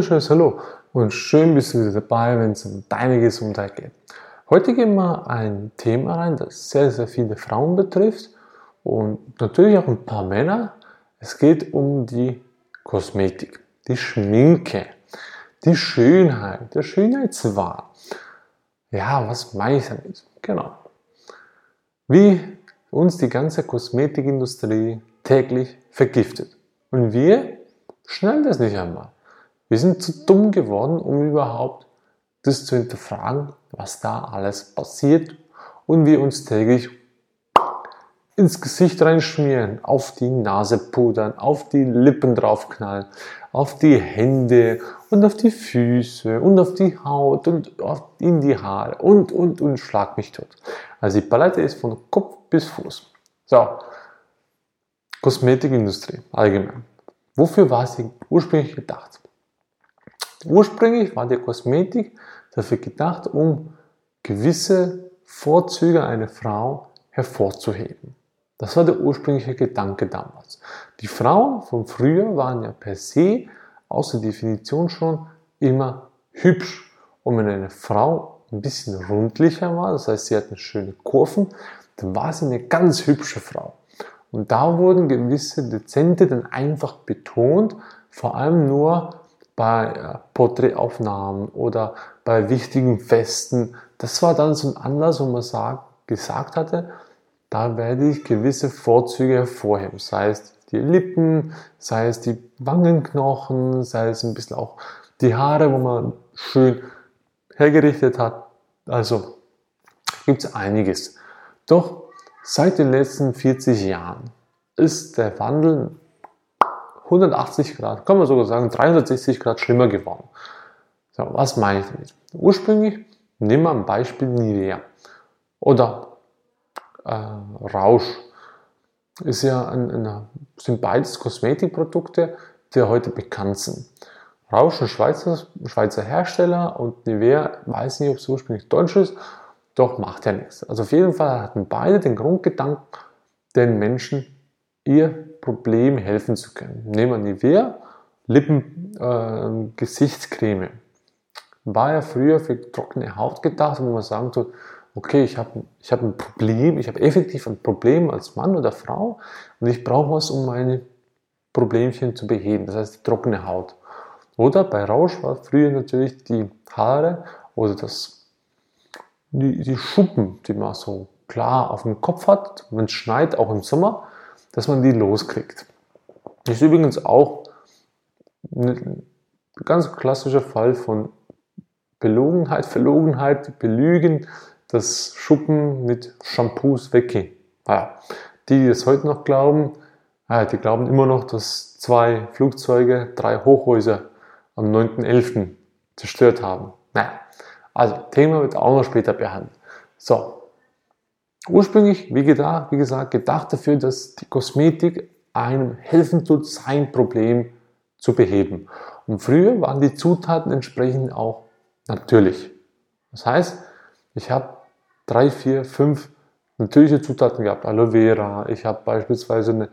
wunderschönes Hallo und schön bist du wieder dabei, wenn es um deine Gesundheit geht. Heute gehen wir ein Thema rein, das sehr, sehr viele Frauen betrifft und natürlich auch ein paar Männer. Es geht um die Kosmetik, die Schminke, die Schönheit, der Schönheitswahn. Ja, was meine ich damit? Genau. Wie uns die ganze Kosmetikindustrie täglich vergiftet. Und wir schnallen das nicht einmal. Wir sind zu dumm geworden, um überhaupt das zu hinterfragen, was da alles passiert und wir uns täglich ins Gesicht reinschmieren, auf die Nase pudern, auf die Lippen draufknallen, auf die Hände und auf die Füße und auf die Haut und in die Haare und, und, und schlag mich tot. Also die Palette ist von Kopf bis Fuß. So, Kosmetikindustrie allgemein. Wofür war sie ursprünglich gedacht? Ursprünglich war die Kosmetik dafür gedacht, um gewisse Vorzüge einer Frau hervorzuheben. Das war der ursprüngliche Gedanke damals. Die Frauen von früher waren ja per se, aus der Definition schon, immer hübsch. Und wenn eine Frau ein bisschen rundlicher war, das heißt, sie hatte schöne Kurven, dann war sie eine ganz hübsche Frau. Und da wurden gewisse Dezente dann einfach betont, vor allem nur bei äh, Porträtaufnahmen oder bei wichtigen Festen. Das war dann so ein Anlass, wo man sagt, gesagt hatte, da werde ich gewisse Vorzüge hervorheben. Sei es die Lippen, sei es die Wangenknochen, sei es ein bisschen auch die Haare, wo man schön hergerichtet hat. Also gibt es einiges. Doch seit den letzten 40 Jahren ist der Wandel 180 Grad, kann man sogar sagen 360 Grad schlimmer geworden. So, was meine ich damit? Ursprünglich nehmen wir ein Beispiel Nivea oder äh, Rausch. Ist ja ein, ein, sind beides Kosmetikprodukte, die heute bekannt sind. Rausch ist Schweizer, Schweizer Hersteller und Nivea, weiß nicht, ob es ursprünglich deutsch ist, doch macht ja nichts. Also auf jeden Fall hatten beide den Grundgedanken, den Menschen ihr Problem helfen zu können. Nehmen wir Nivea, Lippen, äh, Gesichtscreme. War ja früher für trockene Haut gedacht, wo man sagen tut, okay, ich habe ich hab ein Problem, ich habe effektiv ein Problem als Mann oder Frau und ich brauche was, um meine Problemchen zu beheben, das heißt die trockene Haut. Oder bei Rausch war früher natürlich die Haare oder das, die, die Schuppen, die man so klar auf dem Kopf hat, es schneit, auch im Sommer, dass man die loskriegt. Das ist übrigens auch ein ganz klassischer Fall von Belogenheit, Verlogenheit, Belügen, das Schuppen mit Shampoos weggehen. Ja, die, die das heute noch glauben, die glauben immer noch, dass zwei Flugzeuge drei Hochhäuser am 9.11. zerstört haben. Naja, also Thema wird auch noch später behandelt. So, Ursprünglich, wie gesagt, wie gesagt, gedacht dafür, dass die Kosmetik einem helfen tut, sein Problem zu beheben. Und früher waren die Zutaten entsprechend auch natürlich. Das heißt, ich habe drei, vier, fünf natürliche Zutaten gehabt. Aloe Vera, ich habe beispielsweise eine,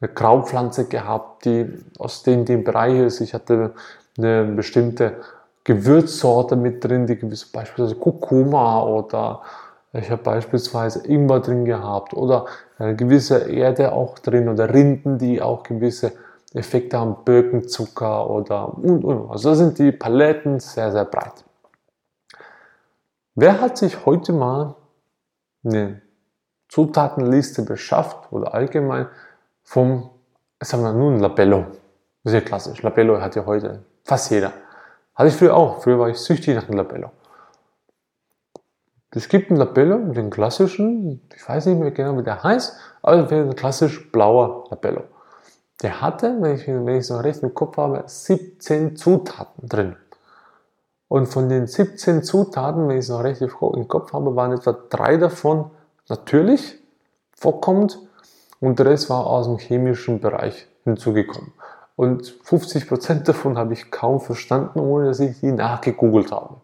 eine Krautpflanze gehabt, die aus dem, dem Bereich ist. Ich hatte eine bestimmte Gewürzsorte mit drin, die gewisse beispielsweise Kurkuma oder ich habe beispielsweise Ingwer drin gehabt oder eine gewisse Erde auch drin oder Rinden, die auch gewisse Effekte haben, Birkenzucker oder und, und. Also da sind die Paletten sehr, sehr breit. Wer hat sich heute mal eine Zutatenliste beschafft oder allgemein vom, sagen wir nun, Labello? Ja klassisch. Labello hat ja heute fast jeder. Hatte ich früher auch. Früher war ich süchtig nach dem Labello. Es gibt einen Labello, den klassischen, ich weiß nicht mehr genau, wie der heißt, aber ein klassisch blauer Labello. Der hatte, wenn ich, wenn ich so recht im Kopf habe, 17 Zutaten drin. Und von den 17 Zutaten, wenn ich es noch recht im Kopf habe, waren etwa drei davon natürlich vorkommend und der Rest war aus dem chemischen Bereich hinzugekommen. Und 50% davon habe ich kaum verstanden, ohne dass ich die nachgegoogelt habe.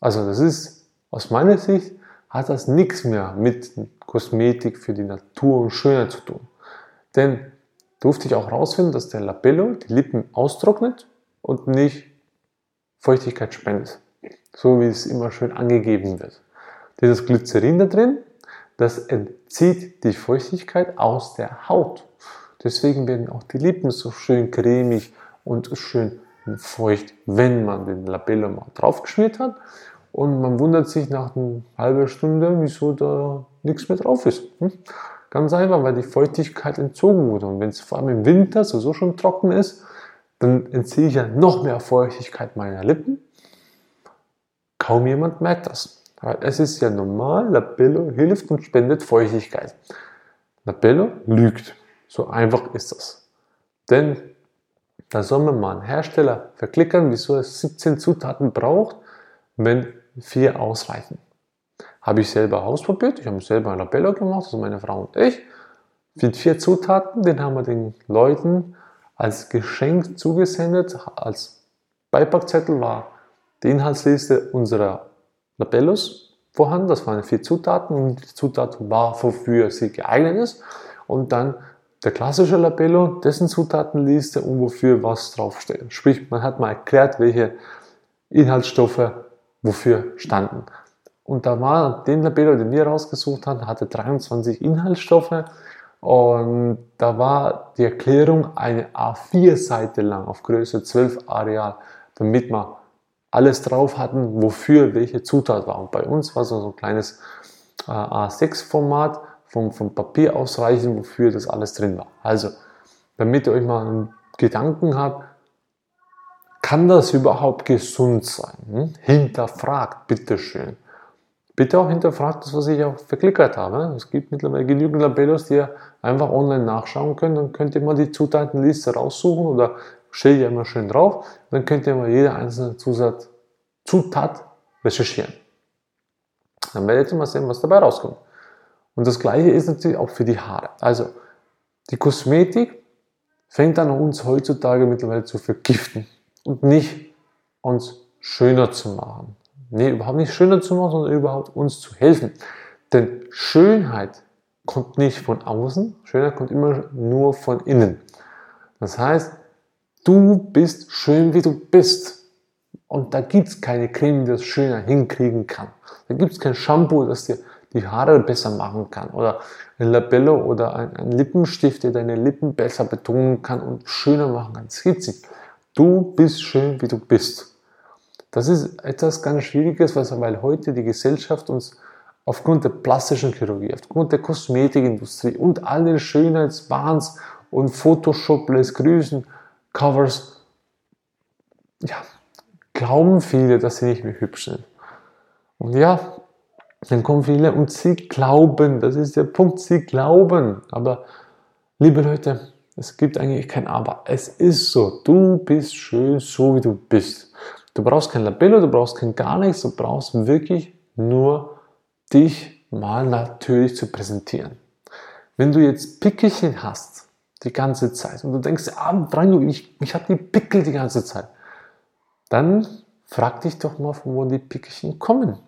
Also das ist aus meiner Sicht hat das nichts mehr mit Kosmetik für die Natur und Schönheit zu tun. Denn durfte ich auch herausfinden, dass der Labello die Lippen austrocknet, und nicht Feuchtigkeit spendet. So wie es immer schön angegeben wird. Dieses Glycerin da drin, das entzieht die Feuchtigkeit aus der Haut. Deswegen werden auch die Lippen so schön cremig und schön feucht, wenn man den Labello mal draufgeschmiert hat. Und man wundert sich nach einer halben Stunde, wieso da nichts mehr drauf ist. Hm? Ganz einfach, weil die Feuchtigkeit entzogen wurde. Und wenn es vor allem im Winter so schon trocken ist, dann entziehe ich ja noch mehr Feuchtigkeit meiner Lippen. Kaum jemand merkt das. Weil es ist ja normal, Labello hilft und spendet Feuchtigkeit. Labello lügt. So einfach ist das. Denn da soll man mal einen Hersteller verklickern, wieso er 17 Zutaten braucht, wenn vier ausreichen. Habe ich selber ausprobiert. Ich habe selber ein Labello gemacht, also meine Frau und ich. Mit vier Zutaten, den haben wir den Leuten als Geschenk zugesendet. Als Beipackzettel war die Inhaltsliste unserer Labellos vorhanden. Das waren vier Zutaten und die Zutaten war, wofür sie geeignet ist. Und dann der klassische Labello, dessen Zutatenliste und wofür was draufsteht. Sprich, man hat mal erklärt, welche Inhaltsstoffe wofür standen. Und da war den Labello, den wir rausgesucht haben, hatte 23 Inhaltsstoffe und da war die Erklärung eine A4-Seite lang auf Größe 12 Areal, damit wir alles drauf hatten, wofür welche Zutat war. Und bei uns war so ein kleines äh, A6-Format vom, vom Papier ausreichend, wofür das alles drin war. Also, damit ihr euch mal einen Gedanken habt, kann das überhaupt gesund sein? Hm? Hinterfragt, bitteschön. Bitte auch hinterfragt das, was ich auch verklickert habe. Es gibt mittlerweile genügend Labellos, die ihr einfach online nachschauen könnt. Dann könnt ihr mal die Zutatenliste raussuchen oder steht ja immer schön drauf. Dann könnt ihr mal jede einzelne Zusatz, Zutat recherchieren. Dann werdet ihr mal sehen, was dabei rauskommt. Und das gleiche ist natürlich auch für die Haare. Also die Kosmetik fängt an uns heutzutage mittlerweile zu vergiften und nicht uns schöner zu machen. Nee, überhaupt nicht schöner zu machen, sondern überhaupt uns zu helfen. Denn Schönheit kommt nicht von außen, Schönheit kommt immer nur von innen. Das heißt, du bist schön, wie du bist. Und da gibt es keine Creme, die das schöner hinkriegen kann. Da gibt es kein Shampoo, das dir die Haare besser machen kann. Oder ein Labello oder ein, ein Lippenstift, der deine Lippen besser betonen kann und schöner machen kann. Das gibt es nicht. Du bist schön, wie du bist. Das ist etwas ganz Schwieriges, weil heute die Gesellschaft uns aufgrund der plastischen Chirurgie, aufgrund der Kosmetikindustrie und all den Schönheitswahns und Photoshop lässt grüßen, Covers, ja, glauben viele, dass sie nicht mehr hübsch sind. Und ja, dann kommen viele und sie glauben, das ist der Punkt, sie glauben. Aber liebe Leute, es gibt eigentlich kein Aber. Es ist so. Du bist schön, so wie du bist. Du brauchst kein Labello, du brauchst kein gar nichts. Du brauchst wirklich nur dich mal natürlich zu präsentieren. Wenn du jetzt Pickelchen hast, die ganze Zeit, und du denkst, ah, Franjo, ich, ich habe die Pickel die ganze Zeit, dann frag dich doch mal, von wo die Pickelchen kommen.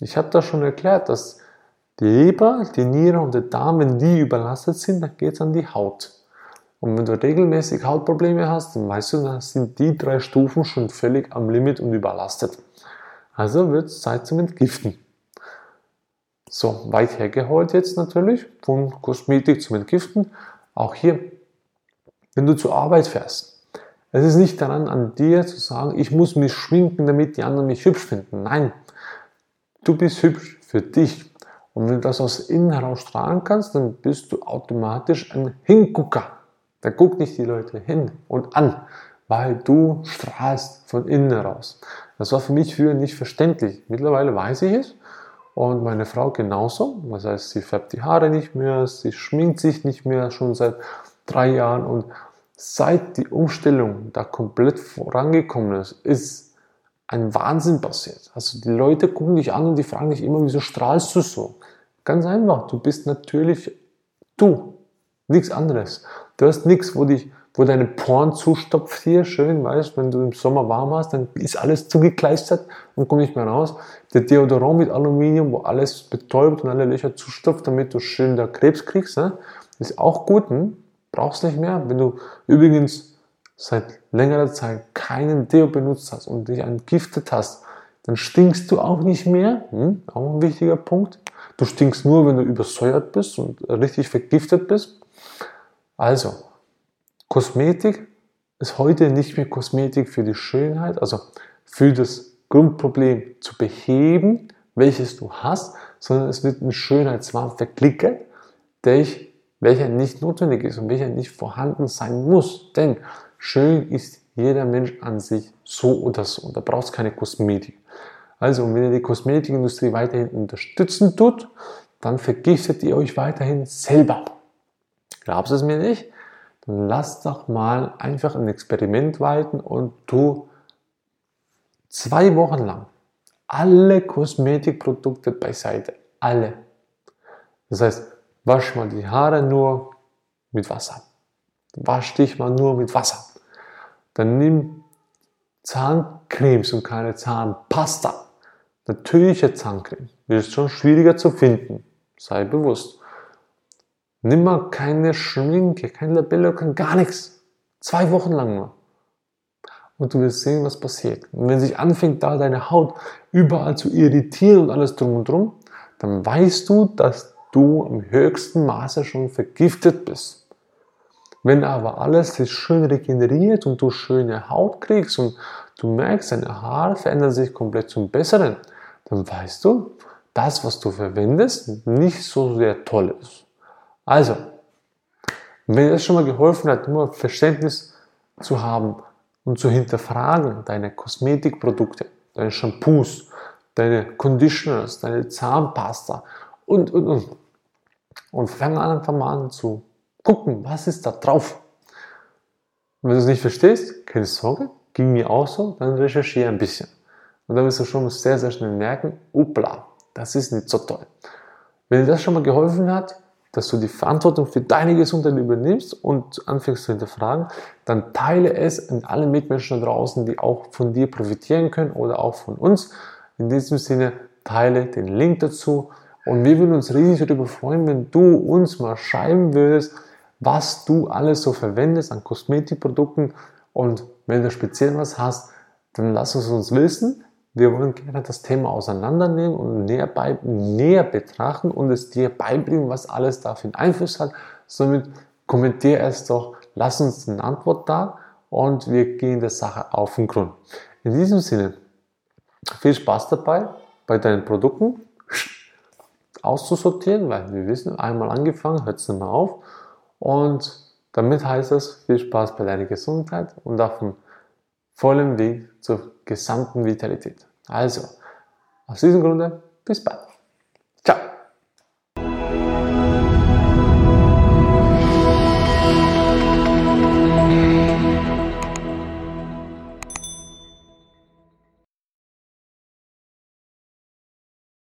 Ich habe da schon erklärt, dass die Leber, die Niere und der Darm, wenn die überlastet sind, dann geht es an die Haut. Und wenn du regelmäßig Hautprobleme hast, dann weißt du, dann sind die drei Stufen schon völlig am Limit und überlastet. Also wird es Zeit zum Entgiften. So, weit hergeholt jetzt natürlich, von Kosmetik zum Entgiften. Auch hier, wenn du zur Arbeit fährst. Es ist nicht daran an dir zu sagen, ich muss mich schminken, damit die anderen mich hübsch finden. Nein, du bist hübsch für dich. Und wenn du das aus innen heraus strahlen kannst, dann bist du automatisch ein Hingucker. Da guckt nicht die Leute hin und an, weil du strahlst von innen heraus. Das war für mich früher nicht verständlich. Mittlerweile weiß ich es und meine Frau genauso. Das heißt, sie färbt die Haare nicht mehr, sie schminkt sich nicht mehr schon seit drei Jahren und seit die Umstellung da komplett vorangekommen ist, ist ein Wahnsinn passiert. Also die Leute gucken dich an und die fragen dich immer, wieso strahlst du so? Ganz einfach, du bist natürlich du, nichts anderes. Du hast nichts, wo, dich, wo deine Poren zustopft hier, schön, weißt wenn du im Sommer warm hast, dann ist alles zugekleistert und kommt nicht mehr raus. Der Deodorant mit Aluminium, wo alles betäubt und alle Löcher zustopft, damit du schön da Krebs kriegst, ne? ist auch gut, hm? brauchst nicht mehr. Wenn du übrigens seit längerer Zeit keinen Deo benutzt hast und dich entgiftet hast, dann stinkst du auch nicht mehr. Hm, auch ein wichtiger Punkt. Du stinkst nur, wenn du übersäuert bist und richtig vergiftet bist. Also, Kosmetik ist heute nicht mehr Kosmetik für die Schönheit, also für das Grundproblem zu beheben, welches du hast, sondern es wird ein Schönheitswahn verklickert, welcher nicht notwendig ist und welcher nicht vorhanden sein muss. Denn schön ist jeder Mensch an sich so oder so. Und da brauchst keine Kosmetik. Also, wenn ihr die Kosmetikindustrie weiterhin unterstützen tut, dann vergiftet ihr euch weiterhin selber. Glaubst du es mir nicht? Dann lass doch mal einfach ein Experiment walten und du zwei Wochen lang alle Kosmetikprodukte beiseite. Alle. Das heißt, wasch mal die Haare nur mit Wasser. Wasch dich mal nur mit Wasser. Dann nimm Zahncremes und keine Zahnpasta. Natürliche Zahncreme ist schon schwieriger zu finden. Sei bewusst. Nimm mal keine Schminke, kein Labello, kein gar nichts. Zwei Wochen lang nur. Und du wirst sehen, was passiert. Und wenn sich anfängt, da deine Haut überall zu irritieren und alles drum und drum, dann weißt du, dass du im höchsten Maße schon vergiftet bist. Wenn aber alles sich schön regeneriert und du schöne Haut kriegst und du merkst, deine Haare verändern sich komplett zum Besseren, dann weißt du, das, was du verwendest, nicht so sehr toll ist. Also, wenn dir das schon mal geholfen hat, nur Verständnis zu haben und zu hinterfragen, deine Kosmetikprodukte, deine Shampoos, deine Conditioners, deine Zahnpasta und, und, und. Und fang an einfach mal an zu gucken, was ist da drauf. Und wenn du es nicht verstehst, keine Sorge, ging mir auch so, dann recherchiere ein bisschen. Und dann wirst du schon sehr, sehr schnell merken, upla, das ist nicht so toll. Wenn dir das schon mal geholfen hat, dass du die Verantwortung für deine Gesundheit übernimmst und anfängst zu hinterfragen, dann teile es an alle Mitmenschen da draußen, die auch von dir profitieren können oder auch von uns. In diesem Sinne, teile den Link dazu und wir würden uns riesig darüber freuen, wenn du uns mal schreiben würdest, was du alles so verwendest an Kosmetikprodukten und wenn du speziell was hast, dann lass es uns wissen. Wir wollen gerne das Thema auseinandernehmen und näher, bei, näher betrachten und es dir beibringen, was alles dafür Einfluss hat. Somit kommentier es doch, lass uns eine Antwort da und wir gehen der Sache auf den Grund. In diesem Sinne, viel Spaß dabei bei deinen Produkten auszusortieren, weil wir wissen, einmal angefangen, hört es nicht mehr auf. Und damit heißt es, viel Spaß bei deiner Gesundheit und auf dem vollen Weg zur gesamten Vitalität. Also, aus diesem Grunde, bis bald.